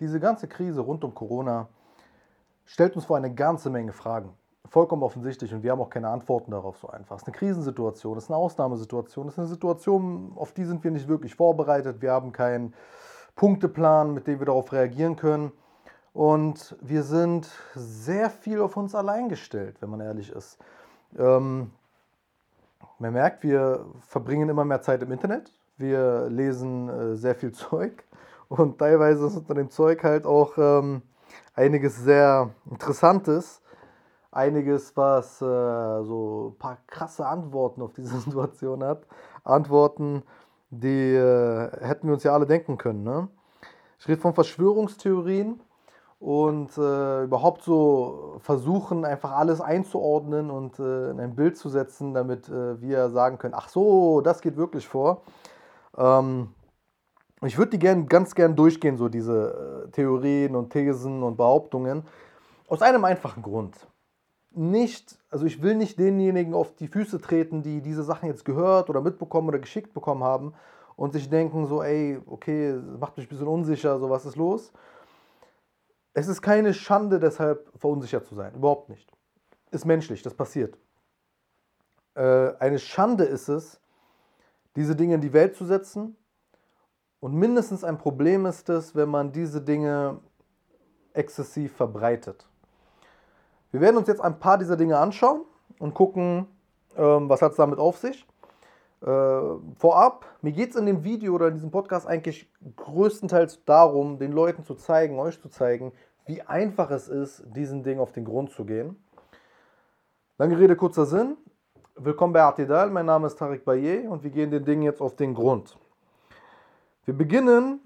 diese ganze Krise rund um Corona stellt uns vor eine ganze Menge Fragen. Vollkommen offensichtlich und wir haben auch keine Antworten darauf so einfach. Es ist eine Krisensituation, es ist eine Ausnahmesituation, es ist eine Situation, auf die sind wir nicht wirklich vorbereitet. Wir haben keinen Punkteplan, mit dem wir darauf reagieren können. Und wir sind sehr viel auf uns allein gestellt, wenn man ehrlich ist. Ähm, man merkt, wir verbringen immer mehr Zeit im Internet. Wir lesen äh, sehr viel Zeug. Und teilweise ist unter dem Zeug halt auch ähm, einiges sehr Interessantes. Einiges, was äh, so ein paar krasse Antworten auf diese Situation hat. Antworten, die äh, hätten wir uns ja alle denken können. Ne? Ich rede von Verschwörungstheorien und äh, überhaupt so versuchen, einfach alles einzuordnen und äh, in ein Bild zu setzen, damit äh, wir sagen können, ach so, das geht wirklich vor. Ähm, ich würde die gern, ganz gern durchgehen, so diese äh, Theorien und Thesen und Behauptungen, aus einem einfachen Grund. Nicht, also ich will nicht denjenigen auf die Füße treten, die diese Sachen jetzt gehört oder mitbekommen oder geschickt bekommen haben und sich denken so, ey, okay, macht mich ein bisschen unsicher, so was ist los es ist keine Schande, deshalb verunsichert zu sein. Überhaupt nicht. Ist menschlich, das passiert. Äh, eine Schande ist es, diese Dinge in die Welt zu setzen. Und mindestens ein Problem ist es, wenn man diese Dinge exzessiv verbreitet. Wir werden uns jetzt ein paar dieser Dinge anschauen und gucken, ähm, was hat es damit auf sich. Äh, vorab, mir geht es in dem Video oder in diesem Podcast eigentlich größtenteils darum, den Leuten zu zeigen, euch zu zeigen, wie einfach es ist, diesen Ding auf den Grund zu gehen. Lange Rede, kurzer Sinn. Willkommen bei Artidal, mein Name ist Tarek Baye und wir gehen den Dingen jetzt auf den Grund. Wir beginnen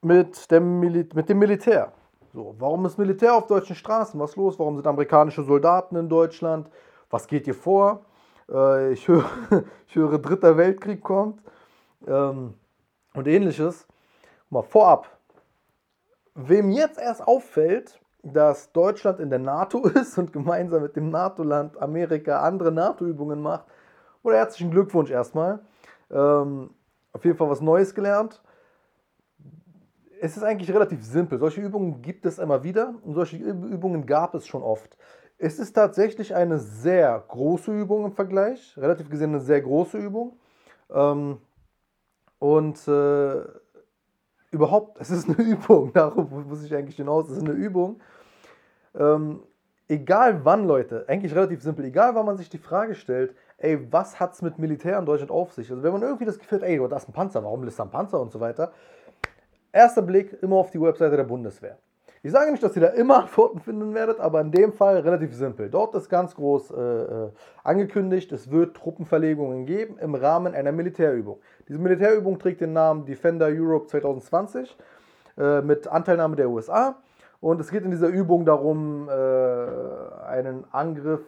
mit dem, Mil mit dem Militär. So, warum ist Militär auf deutschen Straßen? Was ist los? Warum sind amerikanische Soldaten in Deutschland? Was geht hier vor? Äh, ich, höre, ich höre, Dritter Weltkrieg kommt ähm, und ähnliches. Mal vorab, wem jetzt erst auffällt, dass Deutschland in der NATO ist und gemeinsam mit dem NATO-Land Amerika andere NATO-Übungen macht, oder herzlichen Glückwunsch erstmal. Ähm, auf jeden Fall was Neues gelernt. Es ist eigentlich relativ simpel. Solche Übungen gibt es immer wieder und solche Übungen gab es schon oft. Es ist tatsächlich eine sehr große Übung im Vergleich, relativ gesehen eine sehr große Übung. Ähm, und äh, überhaupt, es ist eine Übung, darauf muss ich eigentlich hinaus, es ist eine Übung. Ähm, egal wann, Leute, eigentlich relativ simpel, egal wann man sich die Frage stellt, ey, was hat es mit Militär in Deutschland auf sich? Also wenn man irgendwie das Gefühl hat, ey, oh, da ist ein Panzer, warum ist da ein Panzer und so weiter. Erster Blick immer auf die Webseite der Bundeswehr. Ich sage nicht, dass ihr da immer Antworten finden werdet, aber in dem Fall relativ simpel. Dort ist ganz groß äh, äh, angekündigt, es wird Truppenverlegungen geben im Rahmen einer Militärübung. Diese Militärübung trägt den Namen Defender Europe 2020 äh, mit Anteilnahme der USA. Und es geht in dieser Übung darum, äh, einen Angriff,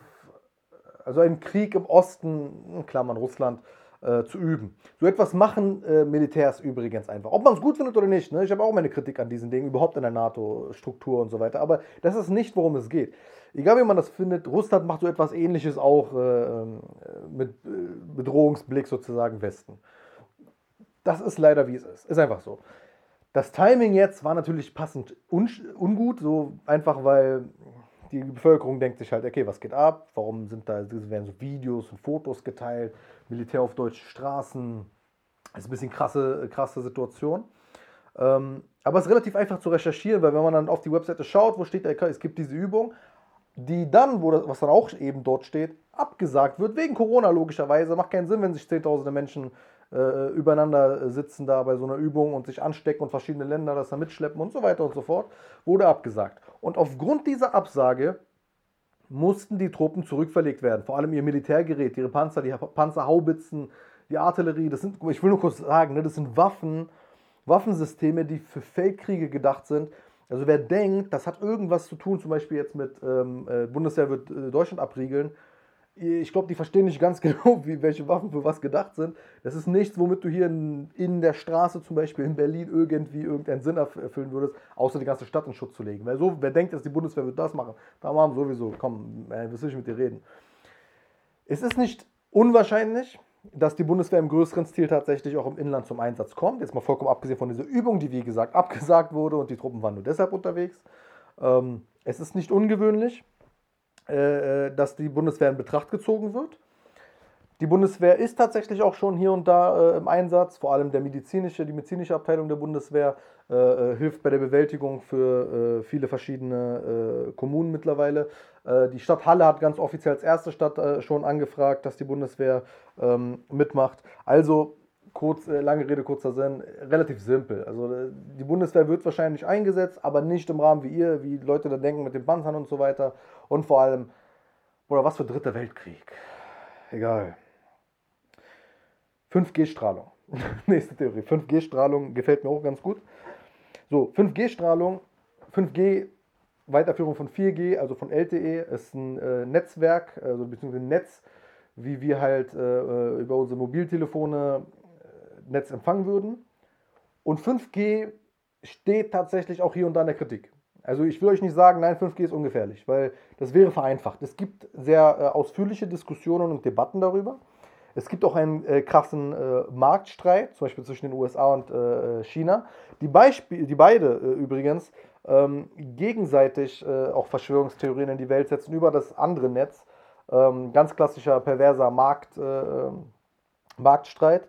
also einen Krieg im Osten, in Klammern Russland, äh, zu üben. So etwas machen äh, Militärs übrigens einfach. Ob man es gut findet oder nicht. Ne? Ich habe auch meine Kritik an diesen Dingen, überhaupt in der NATO-Struktur und so weiter. Aber das ist nicht, worum es geht. Egal wie man das findet, Russland macht so etwas ähnliches auch äh, ähm, mit äh, Bedrohungsblick sozusagen Westen. Das ist leider wie es ist. Ist einfach so. Das Timing jetzt war natürlich passend un ungut, so einfach weil die Bevölkerung denkt sich halt, okay, was geht ab? Warum sind da, werden so Videos und Fotos geteilt? Militär auf deutschen Straßen. Das ist ein bisschen krasse, krasse Situation. Ähm, aber es ist relativ einfach zu recherchieren, weil wenn man dann auf die Webseite schaut, wo steht, es gibt diese Übung, die dann, wo das, was dann auch eben dort steht, abgesagt wird, wegen Corona logischerweise. Macht keinen Sinn, wenn sich zehntausende Menschen äh, übereinander sitzen da bei so einer Übung und sich anstecken und verschiedene Länder das dann mitschleppen und so weiter und so fort, wurde abgesagt. Und aufgrund dieser Absage mussten die Truppen zurückverlegt werden. Vor allem ihr Militärgerät, ihre Panzer, die Panzerhaubitzen, die Artillerie. Das sind, ich will nur kurz sagen, ne, das sind Waffen, Waffensysteme, die für Feldkriege gedacht sind. Also wer denkt, das hat irgendwas zu tun, zum Beispiel jetzt mit ähm, äh, Bundeswehr wird äh, Deutschland abriegeln, ich glaube, die verstehen nicht ganz genau, wie, welche Waffen für was gedacht sind. Das ist nichts, womit du hier in, in der Straße, zum Beispiel in Berlin, irgendwie irgendeinen Sinn erfüllen würdest, außer die ganze Stadt in Schutz zu legen. Weil so, wer denkt, dass die Bundeswehr wird das machen, da wir sowieso, komm, äh, was will ich mit dir reden? Es ist nicht unwahrscheinlich, dass die Bundeswehr im größeren Stil tatsächlich auch im Inland zum Einsatz kommt. Jetzt mal vollkommen abgesehen von dieser Übung, die wie gesagt abgesagt wurde und die Truppen waren nur deshalb unterwegs. Ähm, es ist nicht ungewöhnlich, dass die Bundeswehr in Betracht gezogen wird. Die Bundeswehr ist tatsächlich auch schon hier und da äh, im Einsatz, vor allem der medizinische, die medizinische Abteilung der Bundeswehr äh, äh hilft bei der Bewältigung für äh, viele verschiedene Kommunen mittlerweile. die Stadt Halle hat ganz offiziell als erste Stadt schon angefragt, dass die Bundeswehr ähm, mitmacht. Also kurz, lange Rede, kurzer Sinn, relativ simpel. Also die Bundeswehr wird wahrscheinlich eingesetzt, aber nicht im Rahmen wie ihr, wie Leute da denken mit den Panzern und so weiter. Und vor allem, oder was für Dritter Weltkrieg. Egal. 5G-Strahlung. Nächste Theorie. 5G-Strahlung gefällt mir auch ganz gut. So, 5G-Strahlung, 5G, Weiterführung von 4G, also von LTE, ist ein äh, Netzwerk, also beziehungsweise ein Netz, wie wir halt äh, äh über unsere Mobiltelefone äh, Netz empfangen würden. Und 5G steht tatsächlich auch hier und da in der Kritik. Also ich will euch nicht sagen, nein, 5G ist ungefährlich, weil das wäre vereinfacht. Es gibt sehr äh, ausführliche Diskussionen und Debatten darüber. Es gibt auch einen äh, krassen äh, Marktstreit, zum Beispiel zwischen den USA und äh, China, die, die beide äh, übrigens ähm, gegenseitig äh, auch Verschwörungstheorien in die Welt setzen über das andere Netz. Ähm, ganz klassischer perverser Markt, äh, Marktstreit.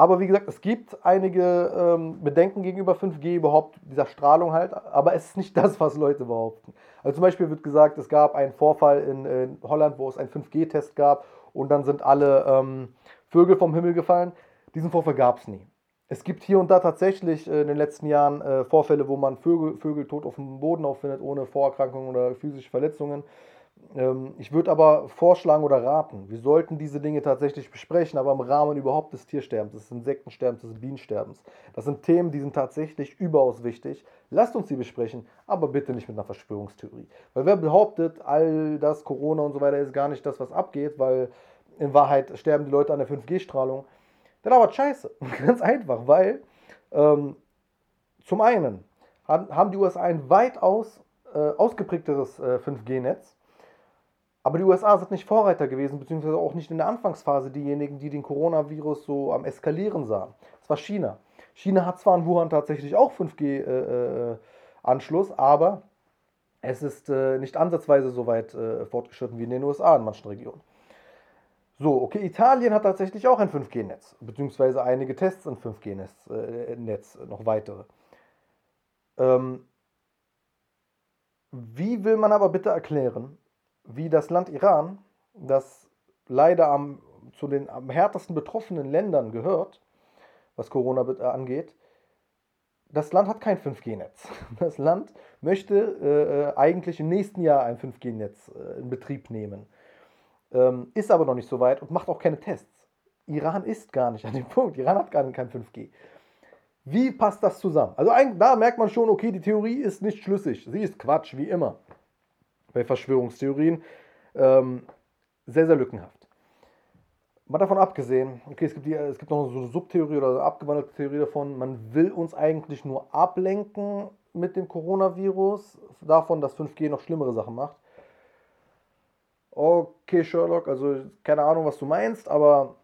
Aber wie gesagt, es gibt einige ähm, Bedenken gegenüber 5G, überhaupt dieser Strahlung halt, aber es ist nicht das, was Leute behaupten. Also zum Beispiel wird gesagt, es gab einen Vorfall in, in Holland, wo es einen 5G-Test gab und dann sind alle ähm, Vögel vom Himmel gefallen. Diesen Vorfall gab es nie. Es gibt hier und da tatsächlich äh, in den letzten Jahren äh, Vorfälle, wo man Vögel, Vögel tot auf dem Boden auffindet, ohne Vorerkrankungen oder physische Verletzungen. Ähm, ich würde aber vorschlagen oder raten, wir sollten diese Dinge tatsächlich besprechen, aber im Rahmen überhaupt des Tiersterbens, des Insektensterbens, des Bienensterbens. Das sind Themen, die sind tatsächlich überaus wichtig. Lasst uns sie besprechen, aber bitte nicht mit einer Verschwörungstheorie. Weil wer behauptet, all das Corona und so weiter ist gar nicht das, was abgeht, weil in Wahrheit sterben die Leute an der 5G-Strahlung, der labert scheiße. Ganz einfach, weil ähm, zum einen haben die USA ein weitaus äh, ausgeprägteres äh, 5G-Netz aber die USA sind nicht Vorreiter gewesen, beziehungsweise auch nicht in der Anfangsphase diejenigen, die den Coronavirus so am Eskalieren sahen. Es war China. China hat zwar in Wuhan tatsächlich auch 5G-Anschluss, äh, äh aber es ist äh, nicht ansatzweise so weit äh, fortgeschritten wie in den USA in manchen Regionen. So, okay, Italien hat tatsächlich auch ein 5G-Netz, beziehungsweise einige Tests in 5G-Netz, äh, noch weitere. Ähm, wie will man aber bitte erklären, wie das Land Iran, das leider am, zu den am härtesten betroffenen Ländern gehört, was Corona äh, angeht, das Land hat kein 5G-Netz. Das Land möchte äh, äh, eigentlich im nächsten Jahr ein 5G-Netz äh, in Betrieb nehmen, ähm, ist aber noch nicht so weit und macht auch keine Tests. Iran ist gar nicht an dem Punkt. Iran hat gar kein 5G. Wie passt das zusammen? Also da merkt man schon, okay, die Theorie ist nicht schlüssig. Sie ist Quatsch, wie immer bei Verschwörungstheorien. Ähm, sehr, sehr lückenhaft. Mal davon abgesehen, okay, es gibt, die, es gibt noch so eine Subtheorie oder eine abgewandelte Theorie davon, man will uns eigentlich nur ablenken mit dem Coronavirus, davon, dass 5G noch schlimmere Sachen macht. Okay, Sherlock, also keine Ahnung, was du meinst, aber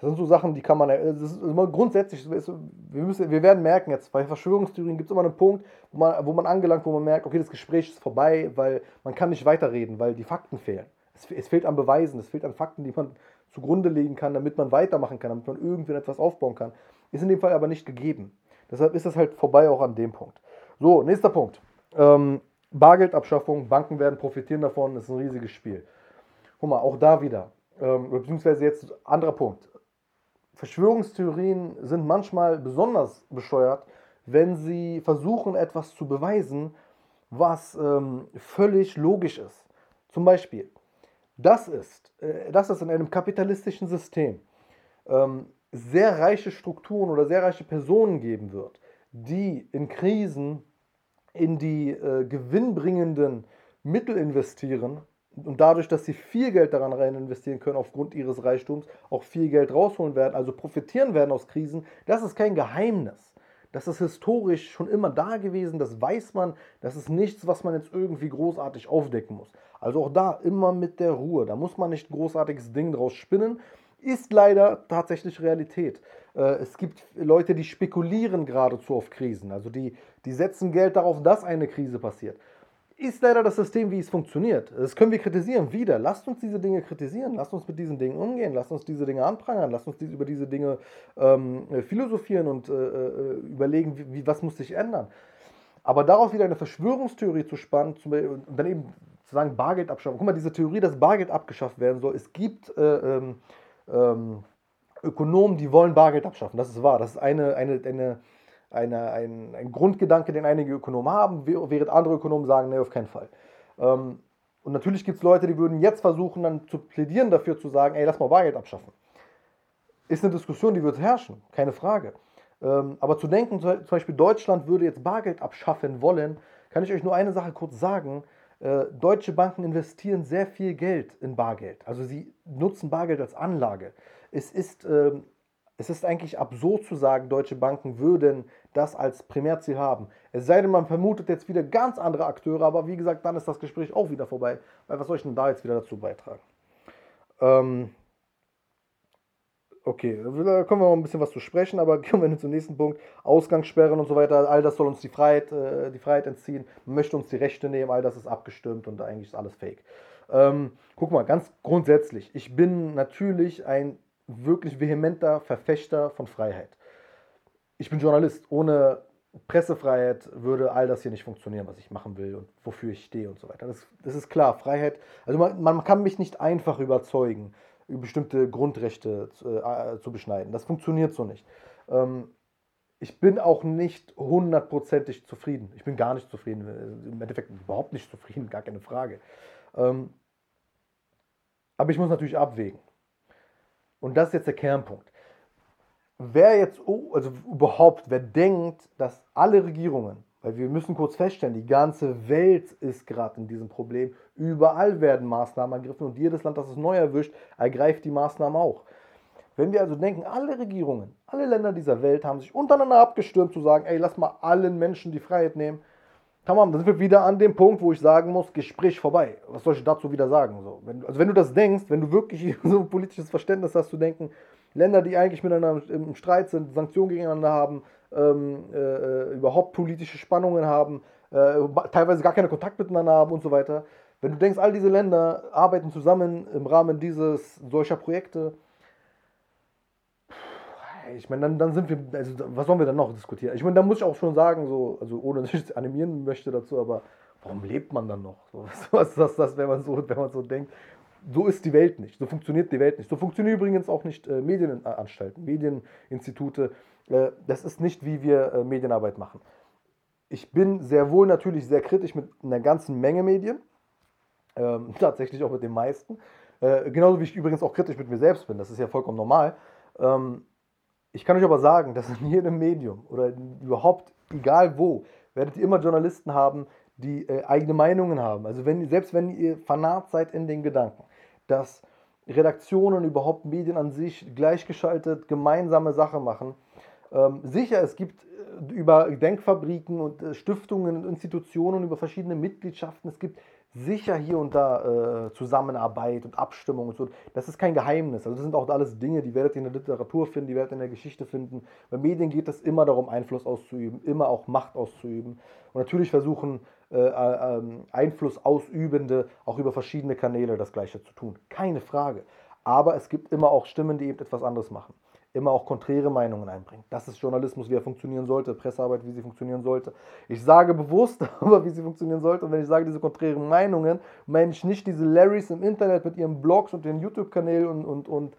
das sind so Sachen, die kann man, das ist immer grundsätzlich, wir, müssen, wir werden merken jetzt, bei Verschwörungstheorien gibt es immer einen Punkt, wo man, wo man angelangt, wo man merkt, okay, das Gespräch ist vorbei, weil man kann nicht weiterreden, weil die Fakten fehlen. Es, es fehlt an Beweisen, es fehlt an Fakten, die man zugrunde legen kann, damit man weitermachen kann, damit man irgendwie etwas aufbauen kann. Ist in dem Fall aber nicht gegeben. Deshalb ist es halt vorbei auch an dem Punkt. So, nächster Punkt. Ähm, Bargeldabschaffung, Banken werden profitieren davon, das ist ein riesiges Spiel. Guck mal, auch da wieder. Ähm, beziehungsweise jetzt anderer Punkt. Verschwörungstheorien sind manchmal besonders bescheuert, wenn sie versuchen, etwas zu beweisen, was ähm, völlig logisch ist. Zum Beispiel, das ist, äh, dass es in einem kapitalistischen System ähm, sehr reiche Strukturen oder sehr reiche Personen geben wird, die in Krisen in die äh, gewinnbringenden Mittel investieren, und dadurch, dass sie viel Geld daran rein investieren können, aufgrund ihres Reichtums, auch viel Geld rausholen werden, also profitieren werden aus Krisen, das ist kein Geheimnis. Das ist historisch schon immer da gewesen, das weiß man, das ist nichts, was man jetzt irgendwie großartig aufdecken muss. Also auch da immer mit der Ruhe, da muss man nicht ein großartiges Ding draus spinnen. Ist leider tatsächlich Realität. Äh, es gibt Leute, die spekulieren geradezu auf Krisen. Also die, die setzen Geld darauf, dass eine Krise passiert. Ist leider das System, wie es funktioniert. Das können wir kritisieren. Wieder. Lasst uns diese Dinge kritisieren. Lasst uns mit diesen Dingen umgehen. Lasst uns diese Dinge anprangern. Lasst uns über diese Dinge ähm, philosophieren und äh, äh, überlegen, wie, wie, was muss sich ändern. Aber daraus wieder eine Verschwörungstheorie zu spannen und dann eben zu sagen, Bargeld abschaffen. Guck mal, diese Theorie, dass Bargeld abgeschafft werden soll. Es gibt äh, ähm, ähm, Ökonomen, die wollen Bargeld abschaffen. Das ist wahr. Das ist eine, eine, eine, eine, ein, ein Grundgedanke, den einige Ökonomen haben, während andere Ökonomen sagen, nee, auf keinen Fall. Ähm, und natürlich gibt es Leute, die würden jetzt versuchen, dann zu plädieren dafür zu sagen, ey, lass mal Bargeld abschaffen. Ist eine Diskussion, die wird herrschen, keine Frage. Ähm, aber zu denken, zum Beispiel Deutschland würde jetzt Bargeld abschaffen wollen, kann ich euch nur eine Sache kurz sagen. Äh, deutsche Banken investieren sehr viel Geld in Bargeld. Also sie nutzen Bargeld als Anlage es ist, äh, es ist eigentlich absurd zu sagen, deutsche Banken würden das als Primärziel haben. Es sei denn, man vermutet jetzt wieder ganz andere Akteure, aber wie gesagt, dann ist das Gespräch auch wieder vorbei. Weil was soll ich denn da jetzt wieder dazu beitragen? Ähm, okay, da kommen wir mal ein bisschen was zu sprechen, aber kommen wir zum nächsten Punkt. Ausgangssperren und so weiter, all das soll uns die Freiheit, äh, die Freiheit entziehen, man möchte uns die Rechte nehmen, all das ist abgestimmt und eigentlich ist alles fake. Ähm, guck mal, ganz grundsätzlich, ich bin natürlich ein wirklich vehementer Verfechter von Freiheit. Ich bin Journalist. Ohne Pressefreiheit würde all das hier nicht funktionieren, was ich machen will und wofür ich stehe und so weiter. Das, das ist klar. Freiheit, also man, man, kann mich nicht einfach überzeugen, bestimmte Grundrechte zu, äh, zu beschneiden. Das funktioniert so nicht. Ähm, ich bin auch nicht hundertprozentig zufrieden. Ich bin gar nicht zufrieden. Im Endeffekt überhaupt nicht zufrieden, gar keine Frage. Ähm, aber ich muss natürlich abwägen. Und das ist jetzt der Kernpunkt. Wer jetzt, also überhaupt, wer denkt, dass alle Regierungen, weil wir müssen kurz feststellen, die ganze Welt ist gerade in diesem Problem, überall werden Maßnahmen ergriffen und jedes Land, das es neu erwischt, ergreift die Maßnahmen auch. Wenn wir also denken, alle Regierungen, alle Länder dieser Welt haben sich untereinander abgestürmt zu sagen, ey, lass mal allen Menschen die Freiheit nehmen, Tamam, dann sind wir wieder an dem Punkt, wo ich sagen muss, Gespräch vorbei. Was soll ich dazu wieder sagen? So, wenn, also wenn du das denkst, wenn du wirklich so ein politisches Verständnis hast, zu denken, Länder, die eigentlich miteinander im Streit sind, Sanktionen gegeneinander haben, ähm, äh, äh, überhaupt politische Spannungen haben, äh, teilweise gar keinen Kontakt miteinander haben und so weiter. Wenn du denkst, all diese Länder arbeiten zusammen im Rahmen dieses solcher Projekte, ich meine, dann, dann sind wir, also was sollen wir dann noch diskutieren? Ich meine, da muss ich auch schon sagen, so, also ohne dass ich animieren möchte dazu, aber warum lebt man dann noch? So, was ist das, wenn man so, wenn man so denkt? So ist die Welt nicht, so funktioniert die Welt nicht. So funktionieren übrigens auch nicht äh, Medienanstalten, Medieninstitute. Äh, das ist nicht, wie wir äh, Medienarbeit machen. Ich bin sehr wohl natürlich sehr kritisch mit einer ganzen Menge Medien, ähm, tatsächlich auch mit den meisten. Äh, genauso wie ich übrigens auch kritisch mit mir selbst bin, das ist ja vollkommen normal. Ähm, ich kann euch aber sagen, dass in jedem Medium oder überhaupt, egal wo, werdet ihr immer Journalisten haben, die äh, eigene Meinungen haben. Also wenn, selbst wenn ihr fanat seid in den Gedanken, dass Redaktionen, überhaupt Medien an sich gleichgeschaltet gemeinsame Sache machen. Ähm, sicher, es gibt äh, über Denkfabriken und äh, Stiftungen und Institutionen, über verschiedene Mitgliedschaften, es gibt sicher hier und da äh, Zusammenarbeit und Abstimmung und so. Das ist kein Geheimnis. Also das sind auch alles Dinge, die werdet ihr in der Literatur finden, die werdet ihr in der Geschichte finden. Bei Medien geht es immer darum, Einfluss auszuüben, immer auch Macht auszuüben. Und natürlich versuchen äh, äh, Einfluss ausübende auch über verschiedene Kanäle das Gleiche zu tun. Keine Frage. Aber es gibt immer auch Stimmen, die eben etwas anderes machen immer auch konträre Meinungen einbringen. Das ist Journalismus, wie er funktionieren sollte, Pressearbeit, wie sie funktionieren sollte. Ich sage bewusst aber, wie sie funktionieren sollte. Und wenn ich sage diese konträren Meinungen, meine ich nicht diese Larrys im Internet mit ihren Blogs und den YouTube-Kanälen und, und, und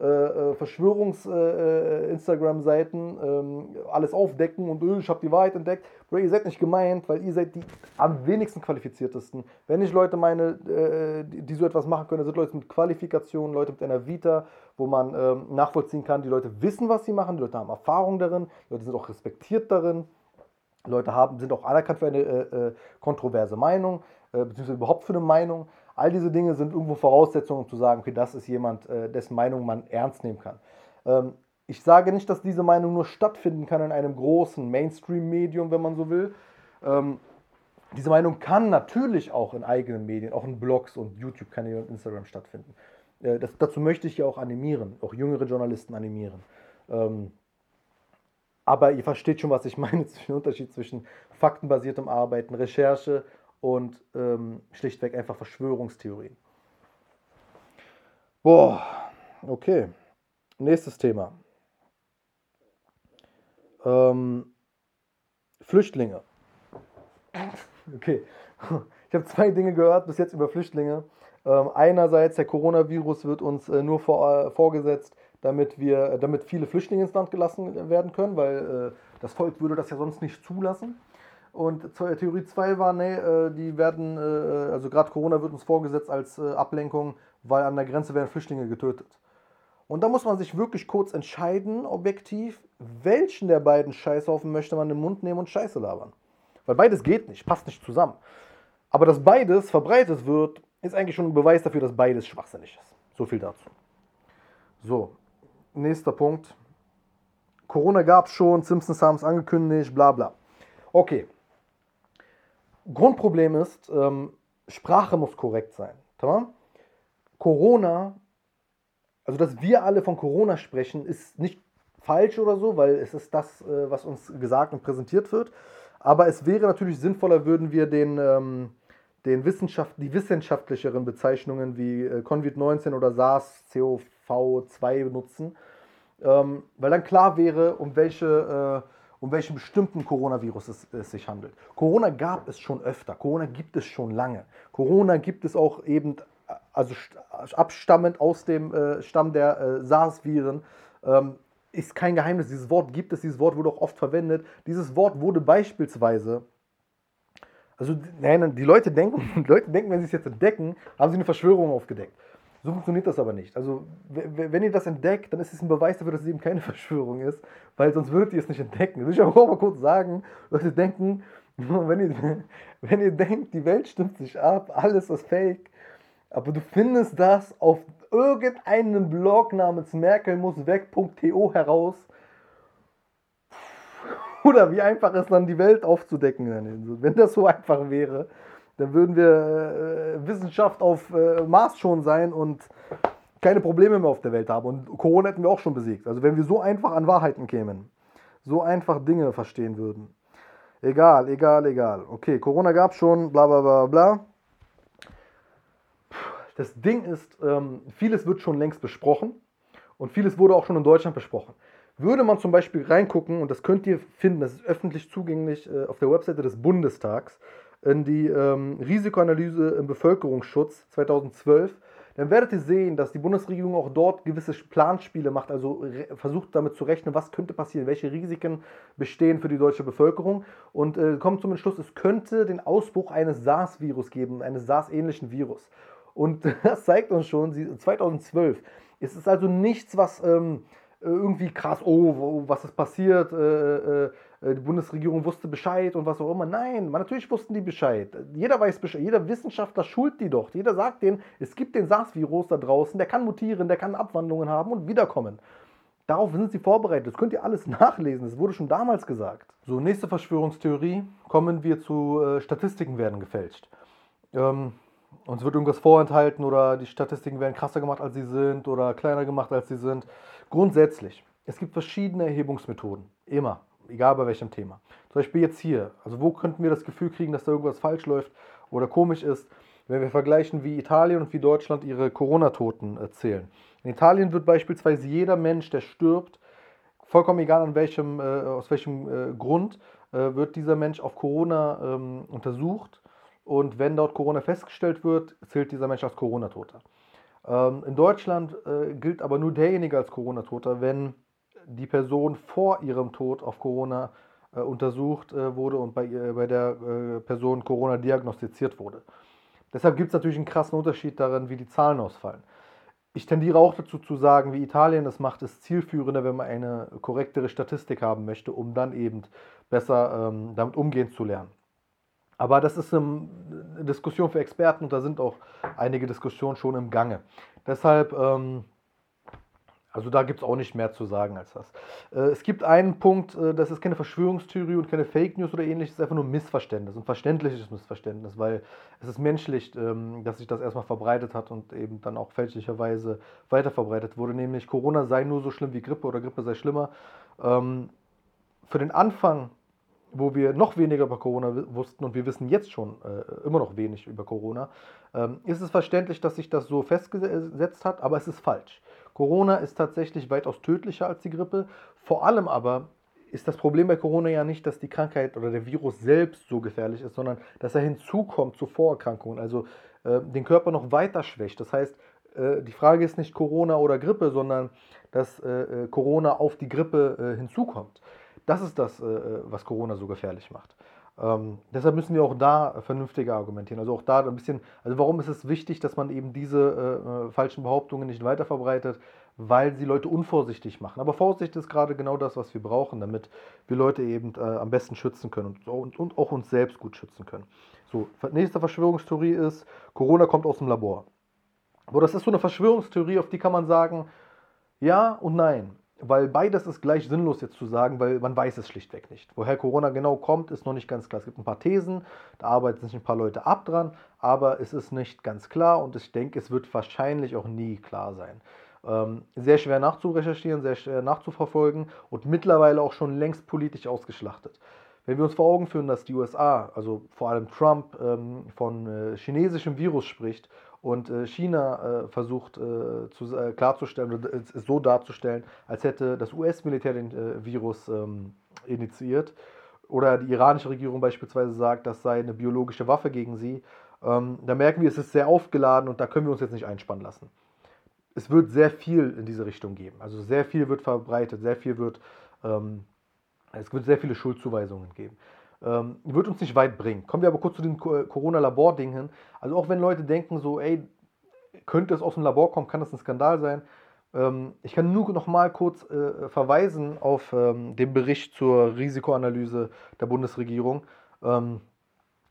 äh, äh Verschwörungs-Instagram-Seiten äh, ähm, alles aufdecken und öh, ich habe die Wahrheit entdeckt. Bro, ihr seid nicht gemeint, weil ihr seid die am wenigsten qualifiziertesten. Wenn ich Leute meine, äh, die, die, so etwas machen können, sind Leute mit Qualifikation, Leute mit einer Vita, wo man ähm, nachvollziehen kann, die Leute wissen, was sie machen, die Leute haben Erfahrung darin, die Leute sind auch respektiert darin. Leute haben, sind auch anerkannt für eine äh, kontroverse Meinung, beziehungsweise überhaupt für eine Meinung. All diese Dinge sind irgendwo Voraussetzungen, um zu sagen, okay, das ist jemand, äh, dessen Meinung man ernst nehmen kann. Ähm, ich sage nicht, dass diese Meinung nur stattfinden kann in einem großen Mainstream-Medium, wenn man so will. Ähm, diese Meinung kann natürlich auch in eigenen Medien, auch in Blogs und YouTube-Kanälen und Instagram stattfinden. Äh, das, dazu möchte ich ja auch animieren, auch jüngere Journalisten animieren. Ähm, aber ihr versteht schon, was ich meine, den Unterschied zwischen faktenbasiertem Arbeiten, Recherche und ähm, schlichtweg einfach Verschwörungstheorien. Boah, okay. Nächstes Thema. Ähm, Flüchtlinge. Okay, ich habe zwei Dinge gehört bis jetzt über Flüchtlinge. Ähm, einerseits, der Coronavirus wird uns äh, nur vor, äh, vorgesetzt, damit, wir, damit viele Flüchtlinge ins Land gelassen werden können, weil äh, das Volk würde das ja sonst nicht zulassen. Und Theorie 2 war, nee, äh, die werden, äh, also gerade Corona wird uns vorgesetzt als äh, Ablenkung, weil an der Grenze werden Flüchtlinge getötet. Und da muss man sich wirklich kurz entscheiden, objektiv, welchen der beiden Scheißhaufen möchte man in den Mund nehmen und Scheiße labern. Weil beides geht nicht, passt nicht zusammen. Aber dass beides verbreitet wird, ist eigentlich schon ein Beweis dafür, dass beides schwachsinnig ist. So viel dazu. So, nächster Punkt. Corona gab es schon, Simpsons haben es angekündigt, bla bla. Okay. Grundproblem ist, ähm, Sprache muss korrekt sein. Tamam? Corona, also dass wir alle von Corona sprechen, ist nicht falsch oder so, weil es ist das, äh, was uns gesagt und präsentiert wird. Aber es wäre natürlich sinnvoller, würden wir den, ähm, den Wissenschaft, die wissenschaftlicheren Bezeichnungen wie äh, Covid-19 oder SARS-CoV-2 benutzen, ähm, weil dann klar wäre, um welche, äh, um welchen bestimmten Coronavirus es, es, sich handelt. Corona gab es schon öfter, Corona gibt es schon lange. Corona gibt es auch eben, also abstammend aus dem äh, Stamm der äh, SARS-Viren. Ähm, ist kein Geheimnis, dieses Wort gibt es, dieses Wort wurde auch oft verwendet. Dieses Wort wurde beispielsweise, also nein, die Leute denken, die Leute denken, wenn sie es jetzt entdecken, haben sie eine Verschwörung aufgedeckt. So funktioniert das aber nicht. Also, wenn ihr das entdeckt, dann ist es ein Beweis dafür, dass es eben keine Verschwörung ist, weil sonst würdet ihr es nicht entdecken. Das will ich auch mal kurz sagen. Leute denken, wenn ihr, wenn ihr denkt, die Welt stimmt sich ab, alles ist fake, aber du findest das auf irgendeinem Blog namens merkelmussweg.to heraus. Oder wie einfach ist dann die Welt aufzudecken. Wenn das so einfach wäre, dann würden wir äh, Wissenschaft auf äh, Mars schon sein und keine Probleme mehr auf der Welt haben. Und Corona hätten wir auch schon besiegt. Also wenn wir so einfach an Wahrheiten kämen, so einfach Dinge verstehen würden. Egal, egal, egal. Okay, Corona gab es schon, bla bla bla bla. Das Ding ist, ähm, vieles wird schon längst besprochen und vieles wurde auch schon in Deutschland besprochen. Würde man zum Beispiel reingucken, und das könnt ihr finden, das ist öffentlich zugänglich äh, auf der Webseite des Bundestags, in die ähm, Risikoanalyse im Bevölkerungsschutz 2012, dann werdet ihr sehen, dass die Bundesregierung auch dort gewisse Planspiele macht, also versucht damit zu rechnen, was könnte passieren, welche Risiken bestehen für die deutsche Bevölkerung und äh, kommt zum Entschluss, es könnte den Ausbruch eines SARS-Virus geben, eines SARS-ähnlichen Virus. Und das zeigt uns schon, 2012. Es ist also nichts, was ähm, irgendwie krass, oh, was ist passiert, äh, äh, äh, die Bundesregierung wusste Bescheid und was auch immer. Nein, natürlich wussten die Bescheid. Jeder weiß Bescheid, jeder Wissenschaftler schult die doch. Jeder sagt denen, es gibt den SARS-Virus da draußen, der kann mutieren, der kann Abwandlungen haben und wiederkommen. Darauf sind sie vorbereitet. Das könnt ihr alles nachlesen. Das wurde schon damals gesagt. So, nächste Verschwörungstheorie. Kommen wir zu äh, Statistiken werden gefälscht. Ähm, uns wird irgendwas vorenthalten oder die Statistiken werden krasser gemacht, als sie sind oder kleiner gemacht, als sie sind. Grundsätzlich, es gibt verschiedene Erhebungsmethoden. Immer. Egal bei welchem Thema. Zum Beispiel jetzt hier. Also wo könnten wir das Gefühl kriegen, dass da irgendwas falsch läuft oder komisch ist, wenn wir vergleichen, wie Italien und wie Deutschland ihre Corona-Toten erzählen. In Italien wird beispielsweise jeder Mensch, der stirbt, vollkommen egal an welchem, äh, aus welchem äh, Grund, äh, wird dieser Mensch auf Corona ähm, untersucht und wenn dort Corona festgestellt wird, zählt dieser Mensch als Corona-Toter. Ähm, in Deutschland äh, gilt aber nur derjenige als Corona-Toter, wenn die Person vor ihrem Tod auf Corona äh, untersucht äh, wurde und bei, bei der äh, Person Corona diagnostiziert wurde. Deshalb gibt es natürlich einen krassen Unterschied darin, wie die Zahlen ausfallen. Ich tendiere auch dazu zu sagen, wie Italien das macht, ist zielführender, wenn man eine korrektere Statistik haben möchte, um dann eben besser ähm, damit umgehen zu lernen. Aber das ist eine Diskussion für Experten und da sind auch einige Diskussionen schon im Gange. Deshalb ähm, Also da gibt es auch nicht mehr zu sagen als das. Äh, es gibt einen Punkt, äh, das ist keine Verschwörungstheorie und keine Fake News oder ähnliches, es ist einfach nur Missverständnis, ein verständliches Missverständnis, weil es ist menschlich, ähm, dass sich das erstmal verbreitet hat und eben dann auch fälschlicherweise weiterverbreitet wurde, nämlich Corona sei nur so schlimm wie Grippe oder Grippe sei schlimmer. Ähm, für den Anfang wo wir noch weniger über Corona wussten und wir wissen jetzt schon äh, immer noch wenig über Corona, ähm, ist es verständlich, dass sich das so festgesetzt hat, aber es ist falsch. Corona ist tatsächlich weitaus tödlicher als die Grippe. Vor allem aber ist das Problem bei Corona ja nicht, dass die Krankheit oder der Virus selbst so gefährlich ist, sondern dass er hinzukommt zu Vorerkrankungen, also äh, den Körper noch weiter schwächt. Das heißt, äh, die Frage ist nicht Corona oder Grippe, sondern dass äh, äh Corona auf die Grippe äh, hinzukommt. Das ist das, äh, was Corona so gefährlich macht. Ähm, deshalb müssen wir auch da vernünftiger argumentieren. Also auch da ein bisschen, also warum ist es wichtig, dass man eben diese äh, falschen Behauptungen nicht weiter verbreitet? Weil sie Leute unvorsichtig machen. Aber Vorsicht ist gerade genau das, was wir brauchen, damit wir Leute eben äh, am besten schützen können und, und, und, auch uns selbst gut schützen können. So, nächste Verschwörungstheorie ist, Corona kommt aus dem Labor. Aber das ist so eine Verschwörungstheorie, auf die kann man sagen, ja und nein weil beides ist gleich sinnlos jetzt zu sagen, weil man weiß es schlichtweg nicht. Woher Corona genau kommt, ist noch nicht ganz klar. Es gibt ein paar Thesen, da arbeiten sich ein paar Leute ab dran, aber es ist nicht ganz klar und ich denke, es wird wahrscheinlich auch nie klar sein. Ähm, sehr schwer nachzurecherchieren, sehr schwer nachzuverfolgen und mittlerweile auch schon längst politisch ausgeschlachtet. Wenn wir uns vor Augen führen, dass die USA, also vor allem Trump, ähm, von äh, chinesischem Virus spricht und äh, China äh, versucht äh, zu, klarzustellen es so darzustellen, als hätte das US-Militär den Virus ähm, initiiert. Oder die iranische Regierung beispielsweise sagt, das sei eine biologische Waffe gegen sie. Ähm, da merken wir, es ist sehr aufgeladen und da können wir uns jetzt nicht einspannen lassen. Es wird sehr viel in diese Richtung geben. Also sehr viel wird verbreitet, sehr viel wird, ähm, es wird sehr viele Schuldzuweisungen geben. Ähm, wird uns nicht weit bringen. Kommen wir aber kurz zu dem Corona-Labor-Ding hin. Also auch wenn Leute denken so, ey, könnte es aus dem Labor kommen, kann das ein Skandal sein. Ähm, ich kann nur noch mal kurz äh, verweisen auf ähm, den Bericht zur Risikoanalyse der Bundesregierung. Ähm,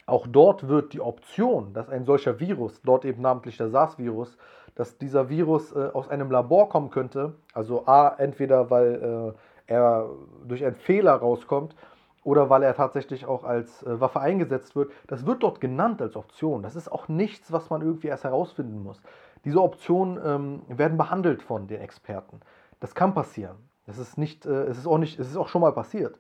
auch dort wird die Option, dass ein solcher Virus, dort eben namentlich der SARS-Virus, dass dieser Virus äh, aus einem Labor kommen könnte, also A, entweder weil äh, er durch einen Fehler rauskommt oder weil er tatsächlich auch als äh, Waffe eingesetzt wird, das wird dort genannt als Option. Das ist auch nichts, was man irgendwie erst herausfinden muss. Diese Optionen ähm, werden behandelt von den Experten. Das kann passieren. Das ist nicht, äh, es ist auch nicht, es ist auch schon mal passiert.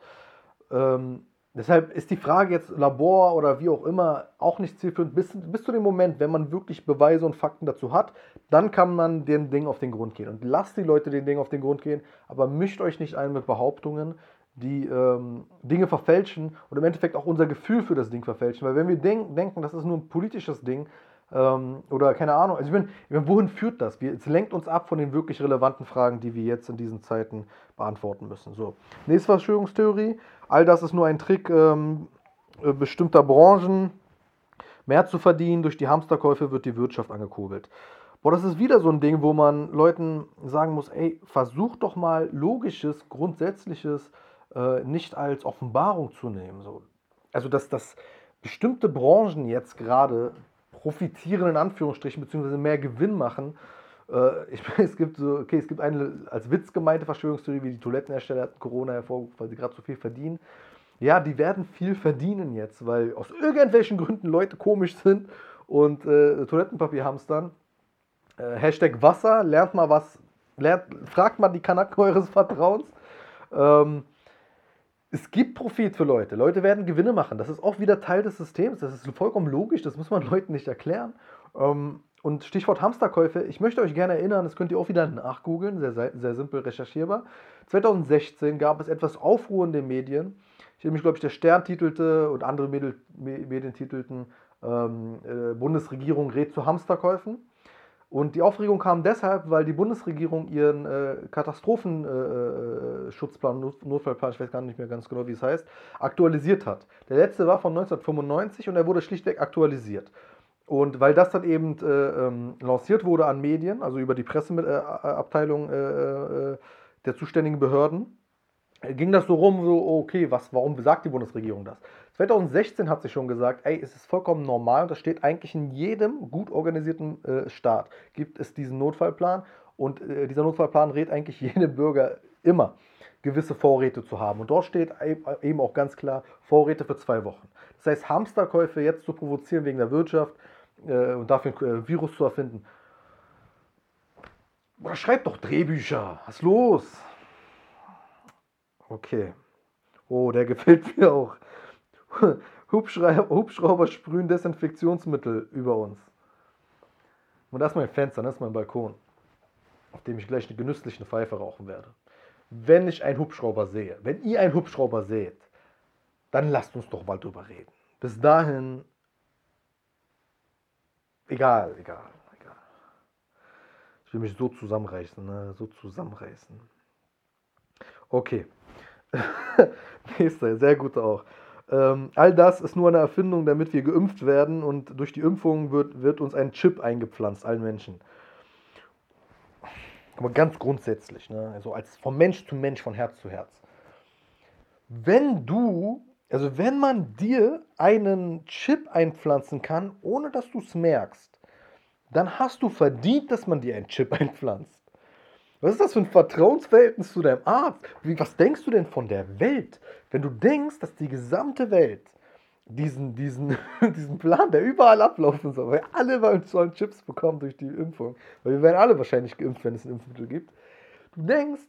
Ähm, deshalb ist die Frage jetzt Labor oder wie auch immer auch nicht zielführend. Bis, bis zu dem Moment, wenn man wirklich Beweise und Fakten dazu hat, dann kann man den Ding auf den Grund gehen. Und lasst die Leute den Ding auf den Grund gehen, aber mischt euch nicht ein mit Behauptungen, die ähm, Dinge verfälschen und im Endeffekt auch unser Gefühl für das Ding verfälschen. Weil wenn wir denk denken, das ist nur ein politisches Ding ähm, oder keine Ahnung, also ich meine, ich mein, wohin führt das? Wir, es lenkt uns ab von den wirklich relevanten Fragen, die wir jetzt in diesen Zeiten beantworten müssen. So, nächste Verschwörungstheorie. All das ist nur ein Trick ähm, äh, bestimmter Branchen, mehr zu verdienen. Durch die Hamsterkäufe wird die Wirtschaft angekurbelt. Boah, das ist wieder so ein Ding, wo man Leuten sagen muss, ey, versuch doch mal logisches, grundsätzliches äh, nicht als Offenbarung zu nehmen. So. Also, dass, dass bestimmte Branchen jetzt gerade profitieren, in Anführungsstrichen, beziehungsweise mehr Gewinn machen. Äh, ich es gibt so, okay, es gibt eine als Witz gemeinte Verschwörungstheorie, wie die Toilettenhersteller hatten Corona hervorgerufen, weil sie gerade so viel verdienen. Ja, die werden viel verdienen jetzt, weil aus irgendwelchen Gründen Leute komisch sind und äh, Toilettenpapier hamstern. Äh, Hashtag Wasser, lernt mal was, lernt, fragt mal die Kanaken eures Vertrauens. Ähm, es gibt Profit für Leute. Leute werden Gewinne machen. Das ist auch wieder Teil des Systems. Das ist vollkommen logisch. Das muss man Leuten nicht erklären. Ähm, und Stichwort Hamsterkäufe. Ich möchte euch gerne erinnern, das könnt ihr auch wieder nachgoogeln, sehr, sehr simpel recherchierbar. 2016 gab es etwas Aufruhr in den Medien. Ich nämlich, glaube ich, der Stern titelte und andere Medien titelten ähm, äh, Bundesregierung rät zu Hamsterkäufen. Und die Aufregung kam deshalb, weil die Bundesregierung ihren äh, Katastrophenschutzplan, äh, Notfallplan, ich weiß gar nicht mehr ganz genau, wie es heißt, aktualisiert hat. Der letzte war von 1995 und er wurde schlichtweg aktualisiert. Und weil das dann eben äh, ähm, lanciert wurde an Medien, also über die Presseabteilung äh, äh, äh, der zuständigen Behörden, ging das so rum, so, okay, was, warum sagt die Bundesregierung das? 2016 hat sie schon gesagt, ey, es ist vollkommen normal und das steht eigentlich in jedem gut organisierten äh, Staat, gibt es diesen Notfallplan Und äh, dieser Notfallplan rät eigentlich jedem Bürger immer, gewisse Vorräte zu haben. Und dort steht eben auch ganz klar Vorräte für zwei Wochen. Das heißt, Hamsterkäufe jetzt zu provozieren wegen der Wirtschaft äh, und dafür ein äh, Virus zu erfinden. Oder schreib doch Drehbücher. Was ist los? Okay. Oh, der gefällt mir auch. Hubschrauber, Hubschrauber sprühen Desinfektionsmittel über uns. Und das ist mein Fenster, das ist mein Balkon, auf dem ich gleich eine genüssliche Pfeife rauchen werde. Wenn ich einen Hubschrauber sehe, wenn ihr einen Hubschrauber seht, dann lasst uns doch mal drüber reden. Bis dahin, egal, egal, egal. Ich will mich so zusammenreißen, ne? so zusammenreißen. Okay. Nächster, sehr gut auch. Ähm, all das ist nur eine Erfindung, damit wir geimpft werden und durch die Impfung wird, wird uns ein Chip eingepflanzt, allen Menschen. Aber ganz grundsätzlich, ne? also als von Mensch zu Mensch, von Herz zu Herz. Wenn du, also wenn man dir einen Chip einpflanzen kann, ohne dass du es merkst, dann hast du verdient, dass man dir einen Chip einpflanzt. Was ist das für ein Vertrauensverhältnis zu deinem Arzt? Wie, was denkst du denn von der Welt? Wenn du denkst, dass die gesamte Welt diesen, diesen, diesen Plan, der überall ablaufen soll, weil alle sollen Chips bekommen durch die Impfung, weil wir werden alle wahrscheinlich geimpft, wenn es ein Impfmittel gibt. Du denkst,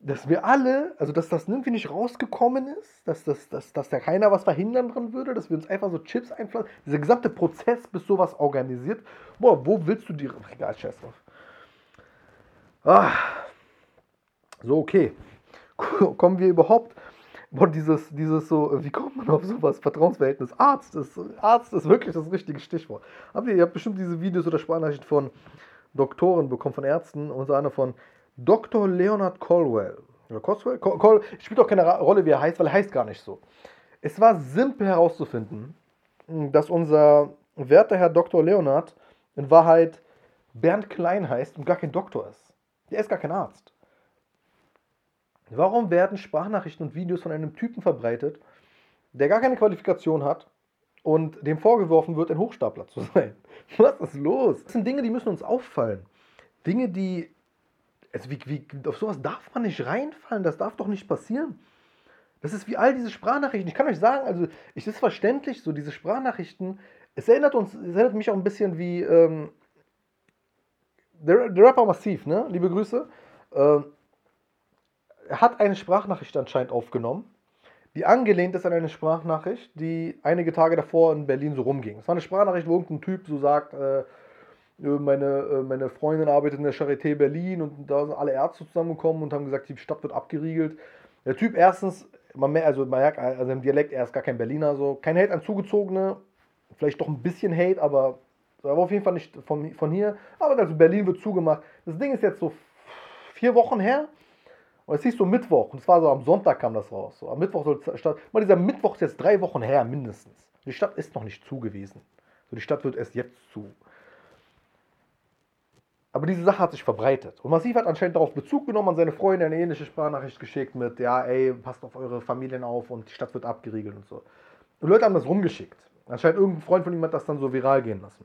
dass wir alle, also dass das irgendwie nicht rausgekommen ist, dass, das, dass, dass da keiner was verhindern dran würde, dass wir uns einfach so Chips einpflanzen. Dieser gesamte Prozess, bis sowas organisiert. Boah, wo willst du die. Egal, scheiß drauf. Ah. So, okay. Kommen wir überhaupt. Boah, dieses, dieses so, wie kommt man auf sowas? Vertrauensverhältnis. Arzt ist, Arzt ist wirklich das richtige Stichwort. Habt ihr, ihr habt bestimmt diese Videos oder Sprachnachrichten von Doktoren bekommen, von Ärzten, unter anderem von Dr. Leonard Colwell. Oder Coswell? Col Col spielt auch keine Rolle, wie er heißt, weil er heißt gar nicht so. Es war simpel herauszufinden, dass unser werter Herr Dr. Leonard in Wahrheit Bernd Klein heißt und gar kein Doktor ist. Der ist gar kein Arzt. Warum werden Sprachnachrichten und Videos von einem Typen verbreitet, der gar keine Qualifikation hat und dem vorgeworfen wird, ein Hochstapler zu sein? Was ist los? Das sind Dinge, die müssen uns auffallen. Dinge, die. Also wie, wie, auf sowas darf man nicht reinfallen, das darf doch nicht passieren. Das ist wie all diese Sprachnachrichten. Ich kann euch sagen, also es ist verständlich, so diese Sprachnachrichten, es erinnert uns, es erinnert mich auch ein bisschen wie ähm, der, der Rapper Massiv, ne? Liebe Grüße. Äh, hat eine Sprachnachricht anscheinend aufgenommen, die angelehnt ist an eine Sprachnachricht, die einige Tage davor in Berlin so rumging. Es war eine Sprachnachricht, wo irgendein Typ so sagt, äh, meine, äh, meine Freundin arbeitet in der Charité Berlin und da sind alle Ärzte zusammengekommen und haben gesagt, die Stadt wird abgeriegelt. Der Typ erstens, man merkt, also man merkt, also im Dialekt, er ist gar kein Berliner, so kein Hate an Zugezogene, vielleicht doch ein bisschen Hate, aber er war auf jeden Fall nicht von, von hier. Aber also Berlin wird zugemacht. Das Ding ist jetzt so vier Wochen her. Und es hieß so Mittwoch. Und es war so am Sonntag kam das raus. So, am Mittwoch soll die Stadt. Mal dieser Mittwoch ist jetzt drei Wochen her, mindestens. Die Stadt ist noch nicht zu gewesen. So, die Stadt wird erst jetzt zu. Aber diese Sache hat sich verbreitet. Und Massiv hat anscheinend darauf Bezug genommen, an seine Freunde eine ähnliche Sprachnachricht geschickt mit, ja, ey, passt auf eure Familien auf und die Stadt wird abgeriegelt und so. Und Leute haben das rumgeschickt. Anscheinend irgendein Freund von ihm hat das dann so viral gehen lassen.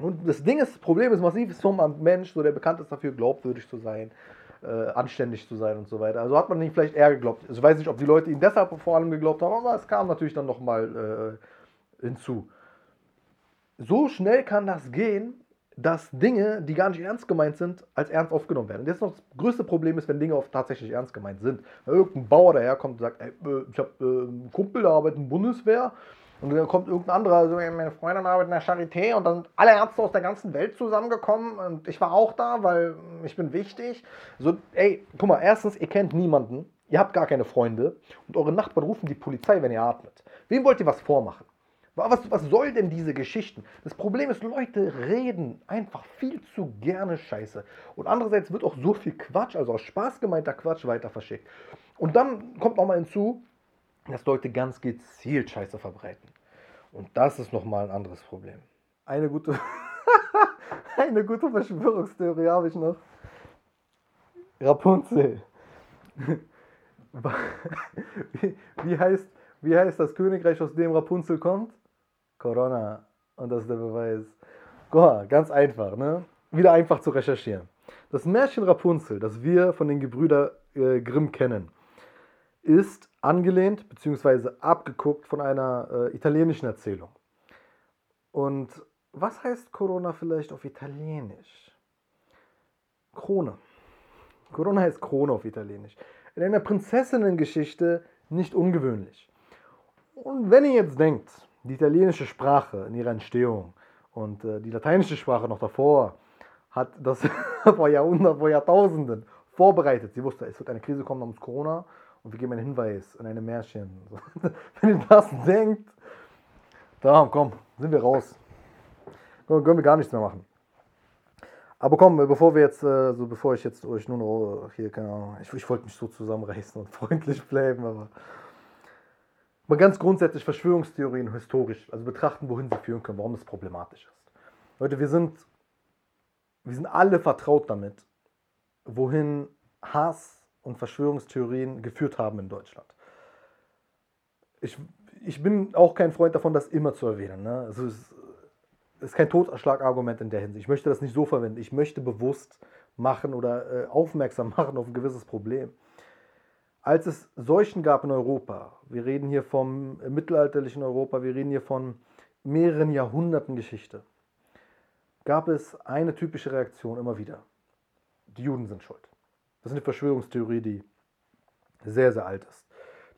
Und das Ding ist, das Problem ist massiv, ist so ein Mensch, so der bekannt ist dafür, glaubwürdig zu sein, äh, anständig zu sein und so weiter. Also hat man ihn vielleicht eher geglaubt. Also ich weiß nicht, ob die Leute ihn deshalb vor allem geglaubt haben, aber es kam natürlich dann nochmal äh, hinzu. So schnell kann das gehen, dass Dinge, die gar nicht ernst gemeint sind, als ernst aufgenommen werden. Und jetzt noch das größte Problem ist, wenn Dinge auch tatsächlich ernst gemeint sind. Wenn irgendein Bauer daherkommt und sagt, ey, äh, ich habe äh, einen Kumpel, der arbeitet in der Bundeswehr und dann kommt irgendein anderer, so, meine Freundin arbeitet in der Charité und dann sind alle Ärzte aus der ganzen Welt zusammengekommen und ich war auch da, weil ich bin wichtig. So, ey, guck mal, erstens, ihr kennt niemanden, ihr habt gar keine Freunde und eure Nachbarn rufen die Polizei, wenn ihr atmet. Wem wollt ihr was vormachen? Was, was soll denn diese Geschichten? Das Problem ist, Leute reden einfach viel zu gerne Scheiße. Und andererseits wird auch so viel Quatsch, also aus Spaß gemeinter Quatsch, weiter verschickt. Und dann kommt noch mal hinzu, dass Leute ganz gezielt Scheiße verbreiten. Und das ist nochmal ein anderes Problem. Eine gute, eine gute Verschwörungstheorie habe ich noch. Rapunzel. wie, heißt, wie heißt das Königreich, aus dem Rapunzel kommt? Corona. Und das ist der Beweis. Mal, ganz einfach, ne? Wieder einfach zu recherchieren. Das Märchen Rapunzel, das wir von den Gebrüder äh, Grimm kennen, ist angelehnt bzw. abgeguckt von einer äh, italienischen Erzählung. Und was heißt Corona vielleicht auf Italienisch? Krone. Corona heißt Krone auf Italienisch. In einer Prinzessinnengeschichte nicht ungewöhnlich. Und wenn ihr jetzt denkt, die italienische Sprache in ihrer Entstehung und äh, die lateinische Sprache noch davor hat das vor Jahrhunderten, vor Jahrtausenden vorbereitet. Sie wusste, es wird eine Krise kommen namens Corona und wir geben einen Hinweis in eine Märchen. Wenn ihr das denkt, da komm, sind wir raus. Können wir gar nichts mehr machen. Aber komm, bevor wir jetzt, äh, so bevor ich jetzt euch nur noch hier, keine Ahnung, ich, ich wollte mich so zusammenreißen und freundlich bleiben, aber mal ganz grundsätzlich Verschwörungstheorien historisch, also betrachten, wohin sie führen können, warum das problematisch ist. Leute, wir sind, wir sind alle vertraut damit, wohin Hass und Verschwörungstheorien geführt haben in Deutschland. Ich, ich bin auch kein Freund davon, das immer zu erwähnen. Ne? Also es ist kein Totschlagargument in der Hinsicht. Ich möchte das nicht so verwenden. Ich möchte bewusst machen oder äh, aufmerksam machen auf ein gewisses Problem. Als es Seuchen gab in Europa, wir reden hier vom mittelalterlichen Europa, wir reden hier von mehreren Jahrhunderten Geschichte, gab es eine typische Reaktion immer wieder. Die Juden sind schuld. Das ist eine Verschwörungstheorie, die sehr, sehr alt ist.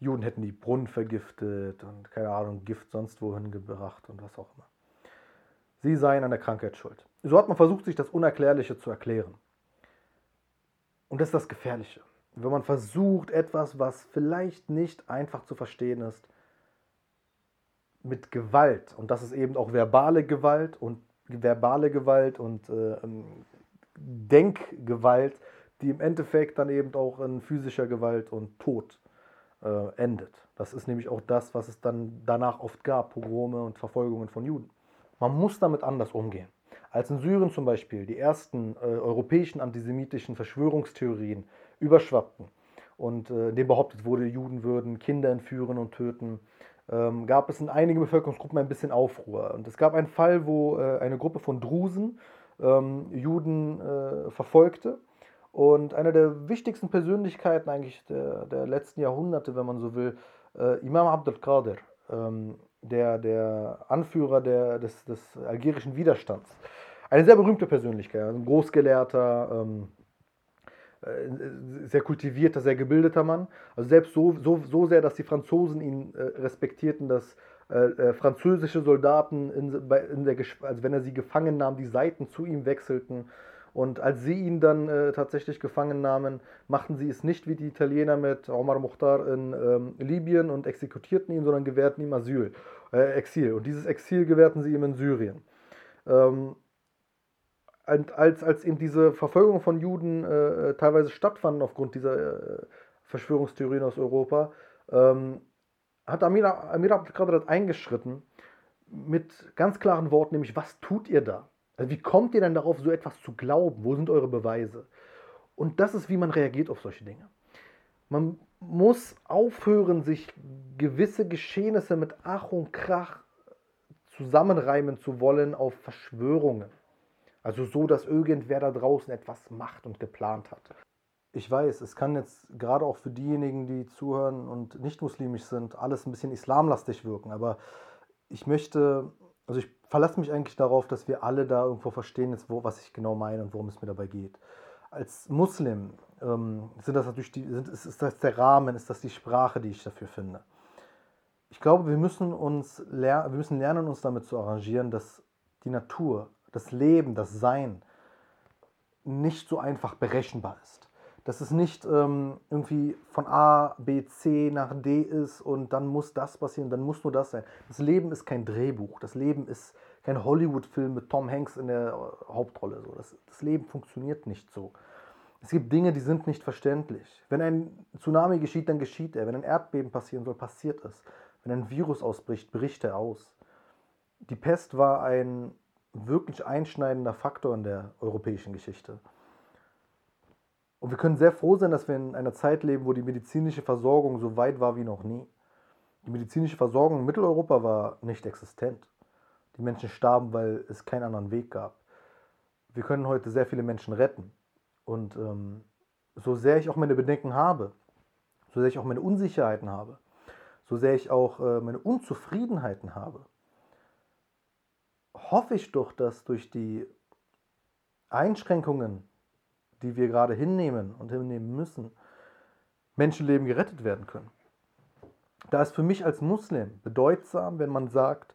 Die Juden hätten die Brunnen vergiftet und keine Ahnung, Gift sonst wohin gebracht und was auch immer. Sie seien an der Krankheit schuld. So hat man versucht, sich das Unerklärliche zu erklären. Und das ist das Gefährliche. Wenn man versucht, etwas, was vielleicht nicht einfach zu verstehen ist, mit Gewalt, und das ist eben auch verbale Gewalt und verbale Gewalt und äh, Denkgewalt, die im Endeffekt dann eben auch in physischer Gewalt und Tod äh, endet. Das ist nämlich auch das, was es dann danach oft gab, Pogrome und Verfolgungen von Juden. Man muss damit anders umgehen. Als in Syrien zum Beispiel die ersten äh, europäischen antisemitischen Verschwörungstheorien überschwappten und äh, dem behauptet wurde, Juden würden Kinder entführen und töten, ähm, gab es in einigen Bevölkerungsgruppen ein bisschen Aufruhr. Und es gab einen Fall, wo äh, eine Gruppe von Drusen ähm, Juden äh, verfolgte. Und eine der wichtigsten Persönlichkeiten eigentlich der, der letzten Jahrhunderte, wenn man so will, äh, Imam Abdel Qadir, ähm, der, der Anführer der, des, des algerischen Widerstands. Eine sehr berühmte Persönlichkeit, ein Großgelehrter, ähm, äh, sehr kultivierter, sehr gebildeter Mann. Also selbst so, so, so sehr, dass die Franzosen ihn äh, respektierten, dass äh, äh französische Soldaten, in, in der, also wenn er sie gefangen nahm, die Seiten zu ihm wechselten. Und als sie ihn dann äh, tatsächlich gefangen nahmen, machten sie es nicht wie die Italiener mit Omar Mukhtar in ähm, Libyen und exekutierten ihn, sondern gewährten ihm Asyl, äh, Exil. Und dieses Exil gewährten sie ihm in Syrien. Ähm, als, als eben diese Verfolgung von Juden äh, teilweise stattfanden aufgrund dieser äh, Verschwörungstheorien aus Europa, ähm, hat Amir, Amir Abdelkader eingeschritten mit ganz klaren Worten, nämlich, was tut ihr da? Also wie kommt ihr denn darauf, so etwas zu glauben? Wo sind eure Beweise? Und das ist, wie man reagiert auf solche Dinge. Man muss aufhören, sich gewisse Geschehnisse mit Ach und Krach zusammenreimen zu wollen auf Verschwörungen. Also so, dass irgendwer da draußen etwas macht und geplant hat. Ich weiß, es kann jetzt gerade auch für diejenigen, die zuhören und nicht muslimisch sind, alles ein bisschen islamlastig wirken. Aber ich möchte, also ich verlasse mich eigentlich darauf, dass wir alle da irgendwo verstehen, jetzt, wo, was ich genau meine und worum es mir dabei geht. Als Muslim ähm, sind das natürlich die, sind, ist, ist das der Rahmen, ist das die Sprache, die ich dafür finde. Ich glaube, wir müssen uns ler wir müssen lernen, uns damit zu arrangieren, dass die Natur das Leben, das Sein nicht so einfach berechenbar ist. Dass es nicht ähm, irgendwie von A, B, C nach D ist und dann muss das passieren, dann muss nur das sein. Das Leben ist kein Drehbuch. Das Leben ist kein Hollywood-Film mit Tom Hanks in der äh, Hauptrolle. So. Das, das Leben funktioniert nicht so. Es gibt Dinge, die sind nicht verständlich. Wenn ein Tsunami geschieht, dann geschieht er. Wenn ein Erdbeben passieren soll, passiert es. Wenn ein Virus ausbricht, bricht er aus. Die Pest war ein wirklich einschneidender Faktor in der europäischen Geschichte. Und wir können sehr froh sein, dass wir in einer Zeit leben, wo die medizinische Versorgung so weit war wie noch nie. Die medizinische Versorgung in Mitteleuropa war nicht existent. Die Menschen starben, weil es keinen anderen Weg gab. Wir können heute sehr viele Menschen retten. Und ähm, so sehr ich auch meine Bedenken habe, so sehr ich auch meine Unsicherheiten habe, so sehr ich auch äh, meine Unzufriedenheiten habe, hoffe ich doch, dass durch die Einschränkungen, die wir gerade hinnehmen und hinnehmen müssen, Menschenleben gerettet werden können. Da ist für mich als Muslim bedeutsam, wenn man sagt,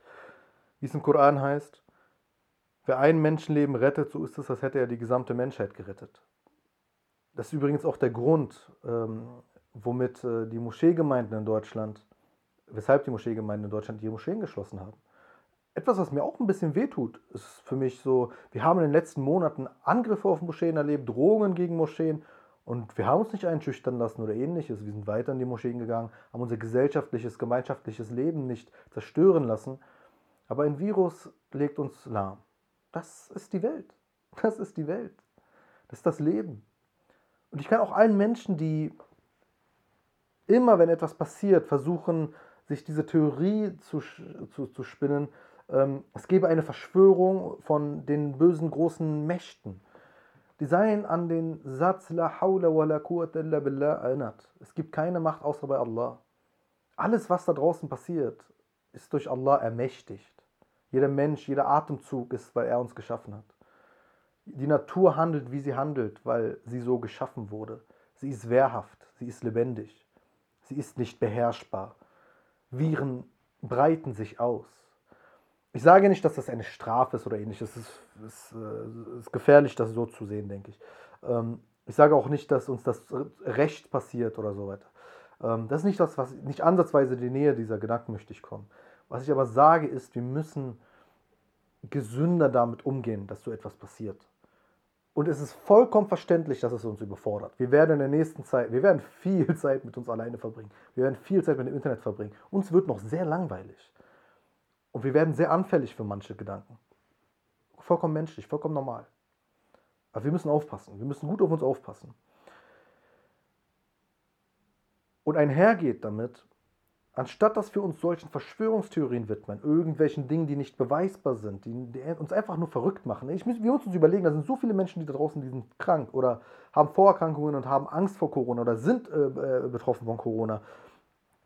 wie es im Koran heißt, wer ein Menschenleben rettet, so ist es, als hätte er die gesamte Menschheit gerettet. Das ist übrigens auch der Grund, ähm, womit äh, die Moscheegemeinden in Deutschland, weshalb die Moscheegemeinden in Deutschland die Moscheen geschlossen haben. Etwas, was mir auch ein bisschen wehtut, ist für mich so, wir haben in den letzten Monaten Angriffe auf Moscheen erlebt, Drohungen gegen Moscheen und wir haben uns nicht einschüchtern lassen oder ähnliches. Wir sind weiter in die Moscheen gegangen, haben unser gesellschaftliches, gemeinschaftliches Leben nicht zerstören lassen. Aber ein Virus legt uns lahm. Das ist die Welt. Das ist die Welt. Das ist das Leben. Und ich kann auch allen Menschen, die immer, wenn etwas passiert, versuchen, sich diese Theorie zu, zu, zu spinnen, es gebe eine Verschwörung von den bösen großen Mächten die seien an den Satz La hawla wa la quwwata illa billah erinnert. Es gibt keine Macht außer bei Allah. Alles, was da draußen passiert, ist durch Allah ermächtigt. Jeder Mensch, jeder Atemzug ist, weil er uns geschaffen hat. Die Natur handelt, wie sie handelt, weil sie so geschaffen wurde. Sie ist wehrhaft, sie ist lebendig, sie ist nicht beherrschbar. Viren breiten sich aus. Ich sage nicht, dass das eine Strafe ist oder ähnliches. Es ist, ist, äh, ist gefährlich, das so zu sehen, denke ich. Ähm, ich sage auch nicht, dass uns das Recht passiert oder so weiter. Ähm, das ist nicht das, was nicht ansatzweise in die Nähe dieser Gedanken möchte ich kommen. Was ich aber sage, ist, wir müssen gesünder damit umgehen, dass so etwas passiert. Und es ist vollkommen verständlich, dass es uns überfordert. Wir werden in der nächsten Zeit, wir werden viel Zeit mit uns alleine verbringen. Wir werden viel Zeit mit dem Internet verbringen. Uns wird noch sehr langweilig. Und wir werden sehr anfällig für manche Gedanken. Vollkommen menschlich, vollkommen normal. Aber wir müssen aufpassen. Wir müssen gut auf uns aufpassen. Und einhergeht damit, anstatt dass wir uns solchen Verschwörungstheorien widmen, irgendwelchen Dingen, die nicht beweisbar sind, die, die uns einfach nur verrückt machen. Ich, wir müssen uns überlegen, da sind so viele Menschen, die da draußen die sind krank oder haben Vorerkrankungen und haben Angst vor Corona oder sind äh, äh betroffen von Corona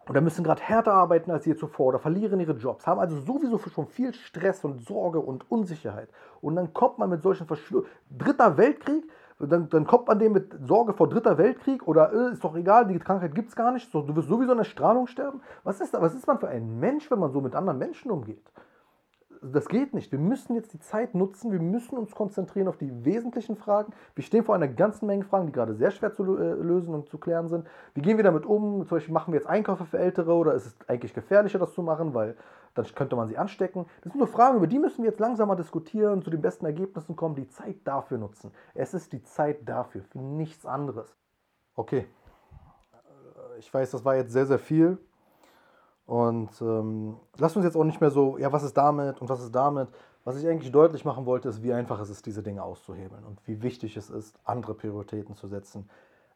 oder müssen gerade härter arbeiten als je zuvor oder verlieren ihre Jobs, haben also sowieso schon viel Stress und Sorge und Unsicherheit. Und dann kommt man mit solchen Verschwörungen. Dritter Weltkrieg, dann, dann, kommt man dem mit Sorge vor Dritter Weltkrieg oder äh, ist doch egal, die Krankheit gibt es gar nicht, du wirst sowieso in der Strahlung sterben. Was ist, was ist man für ein Mensch, wenn man so mit anderen Menschen umgeht? Das geht nicht. Wir müssen jetzt die Zeit nutzen, wir müssen uns konzentrieren auf die wesentlichen Fragen. Wir stehen vor einer ganzen Menge Fragen, die gerade sehr schwer zu äh, lösen und zu klären sind. Wie gehen wir damit um? Zum Beispiel machen wir jetzt Einkäufe für Ältere oder ist es eigentlich gefährlicher, das zu machen, weil dann könnte man sie anstecken? Das sind nur Fragen, über die müssen wir jetzt langsamer diskutieren, zu den besten Ergebnissen kommen, die Zeit dafür nutzen. Es ist die Zeit dafür, für nichts anderes. Okay, ich weiß, das war jetzt sehr, sehr viel. Und ähm, lasst uns jetzt auch nicht mehr so, ja, was ist damit und was ist damit. Was ich eigentlich deutlich machen wollte, ist, wie einfach es ist, diese Dinge auszuhebeln und wie wichtig es ist, andere Prioritäten zu setzen,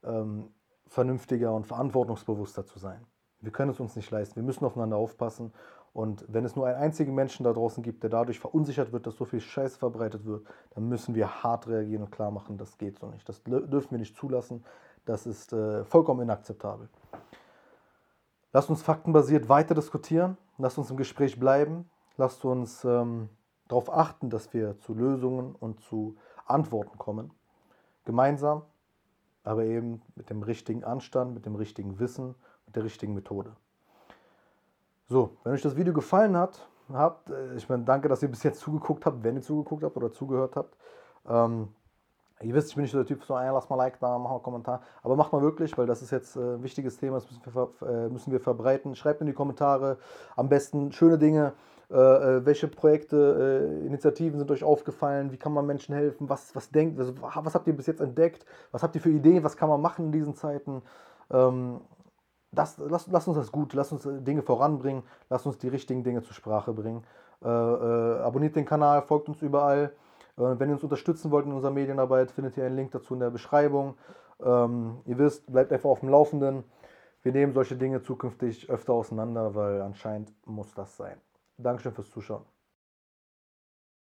ähm, vernünftiger und verantwortungsbewusster zu sein. Wir können es uns nicht leisten. Wir müssen aufeinander aufpassen. Und wenn es nur einen einzigen Menschen da draußen gibt, der dadurch verunsichert wird, dass so viel Scheiß verbreitet wird, dann müssen wir hart reagieren und klar machen, das geht so nicht. Das dürfen wir nicht zulassen. Das ist äh, vollkommen inakzeptabel. Lasst uns faktenbasiert weiter diskutieren. Lasst uns im Gespräch bleiben. Lasst uns ähm, darauf achten, dass wir zu Lösungen und zu Antworten kommen. Gemeinsam, aber eben mit dem richtigen Anstand, mit dem richtigen Wissen, mit der richtigen Methode. So, wenn euch das Video gefallen hat, habt, äh, ich meine, danke, dass ihr bis jetzt zugeguckt habt, wenn ihr zugeguckt habt oder zugehört habt. Ähm, Ihr wisst, ich bin nicht so der Typ, so, ey, lass mal Like da, mach mal einen Kommentar. Aber macht mal wirklich, weil das ist jetzt äh, ein wichtiges Thema, das müssen wir, äh, müssen wir verbreiten. Schreibt in die Kommentare am besten schöne Dinge. Äh, äh welche Projekte, äh, Initiativen sind euch aufgefallen? Wie kann man Menschen helfen? Was, was denkt, also, was habt ihr bis jetzt entdeckt? Was habt ihr für Ideen? Was kann man machen in diesen Zeiten? Ähm, das, lasst, lasst uns das gut, lasst uns Dinge voranbringen, lasst uns die richtigen Dinge zur Sprache bringen. Äh, abonniert den Kanal, folgt uns überall. Äh, wenn ihr uns unterstützen wollt in unserer Medienarbeit, findet ihr einen Link dazu in der Beschreibung. Ähm, ihr wisst, bleibt einfach auf dem Laufenden. Wir nehmen solche Dinge zukünftig öfter auseinander, weil anscheinend muss das sein. Dankeschön fürs Zuschauen.